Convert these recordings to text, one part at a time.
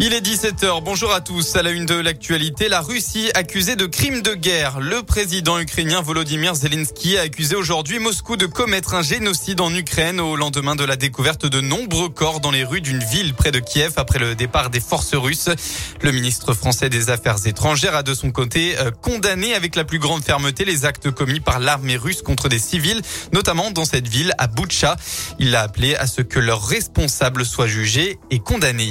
Il est 17h, bonjour à tous. À la une de l'actualité, la Russie accusée de crimes de guerre. Le président ukrainien Volodymyr Zelensky a accusé aujourd'hui Moscou de commettre un génocide en Ukraine au lendemain de la découverte de nombreux corps dans les rues d'une ville près de Kiev après le départ des forces russes. Le ministre français des Affaires étrangères a de son côté euh, condamné avec la plus grande fermeté les actes commis par l'armée russe contre des civils, notamment dans cette ville à Boutcha. Il a appelé à ce que leurs responsables soient jugés et condamnés.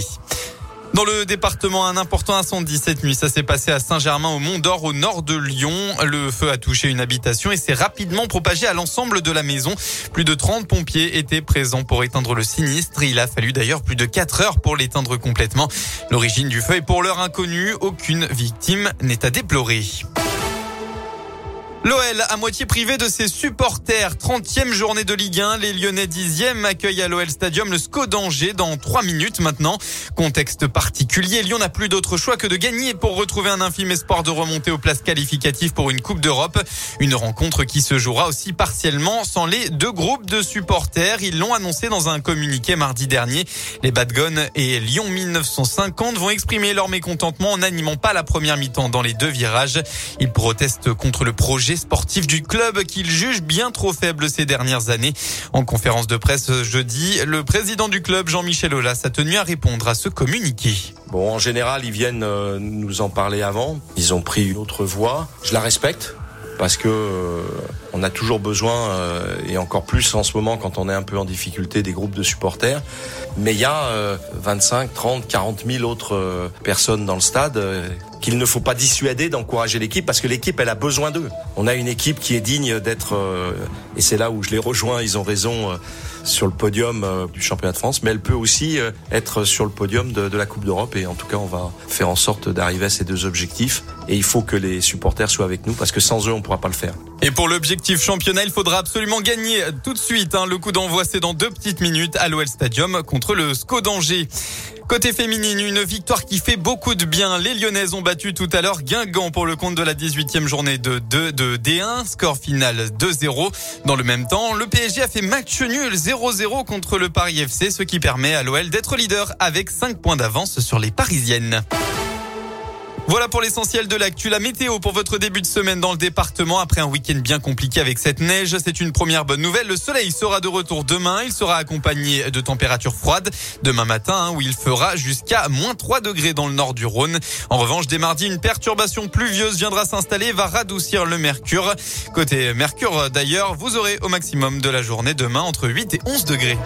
Dans le département, un important incendie cette nuit. Ça s'est passé à Saint-Germain au Mont d'Or au nord de Lyon. Le feu a touché une habitation et s'est rapidement propagé à l'ensemble de la maison. Plus de 30 pompiers étaient présents pour éteindre le sinistre. Il a fallu d'ailleurs plus de 4 heures pour l'éteindre complètement. L'origine du feu est pour l'heure inconnue. Aucune victime n'est à déplorer. L'OL à moitié privé de ses supporters. 30e journée de Ligue 1. Les Lyonnais 10e accueillent à l'OL Stadium le SCO d'Angers dans 3 minutes maintenant. Contexte particulier. Lyon n'a plus d'autre choix que de gagner pour retrouver un infime espoir de remonter aux places qualificatives pour une Coupe d'Europe. Une rencontre qui se jouera aussi partiellement sans les deux groupes de supporters. Ils l'ont annoncé dans un communiqué mardi dernier. Les Badgones et Lyon 1950 vont exprimer leur mécontentement en n'animant pas la première mi-temps dans les deux virages. Ils protestent contre le projet sportif du club qu'il juge bien trop faible ces dernières années. En conférence de presse jeudi, le président du club, Jean-Michel Aulas, a tenu à répondre à ce communiqué. Bon, en général, ils viennent euh, nous en parler avant. Ils ont pris une autre voie. Je la respecte parce que euh, on a toujours besoin euh, et encore plus en ce moment quand on est un peu en difficulté des groupes de supporters. Mais il y a 25, 30, 40 000 autres personnes dans le stade qu'il ne faut pas dissuader d'encourager l'équipe parce que l'équipe elle a besoin d'eux. On a une équipe qui est digne d'être et c'est là où je les rejoins, ils ont raison sur le podium du championnat de France, mais elle peut aussi être sur le podium de, la Coupe d'Europe et en tout cas on va faire en sorte d'arriver à ces deux objectifs et il faut que les supporters soient avec nous parce que sans eux on pourra pas le faire. Et pour l'objectif championnat, il faudra absolument gagner tout de suite. Hein. Le coup d'envoi c'est dans deux petites minutes à l'OL Stadium contre le SCO d'Angers. Côté féminine, une victoire qui fait beaucoup de bien. Les Lyonnaises ont battu tout à l'heure Guingamp pour le compte de la 18e journée de, 2 de D1. Score final 2-0. Dans le même temps, le PSG a fait match nul 0-0 contre le Paris FC, ce qui permet à l'OL d'être leader avec 5 points d'avance sur les Parisiennes. Voilà pour l'essentiel de l'actu. La météo pour votre début de semaine dans le département après un week-end bien compliqué avec cette neige. C'est une première bonne nouvelle. Le soleil sera de retour demain. Il sera accompagné de températures froides demain matin hein, où il fera jusqu'à moins 3 degrés dans le nord du Rhône. En revanche, dès mardi, une perturbation pluvieuse viendra s'installer va radoucir le mercure. Côté mercure d'ailleurs, vous aurez au maximum de la journée demain entre 8 et 11 degrés.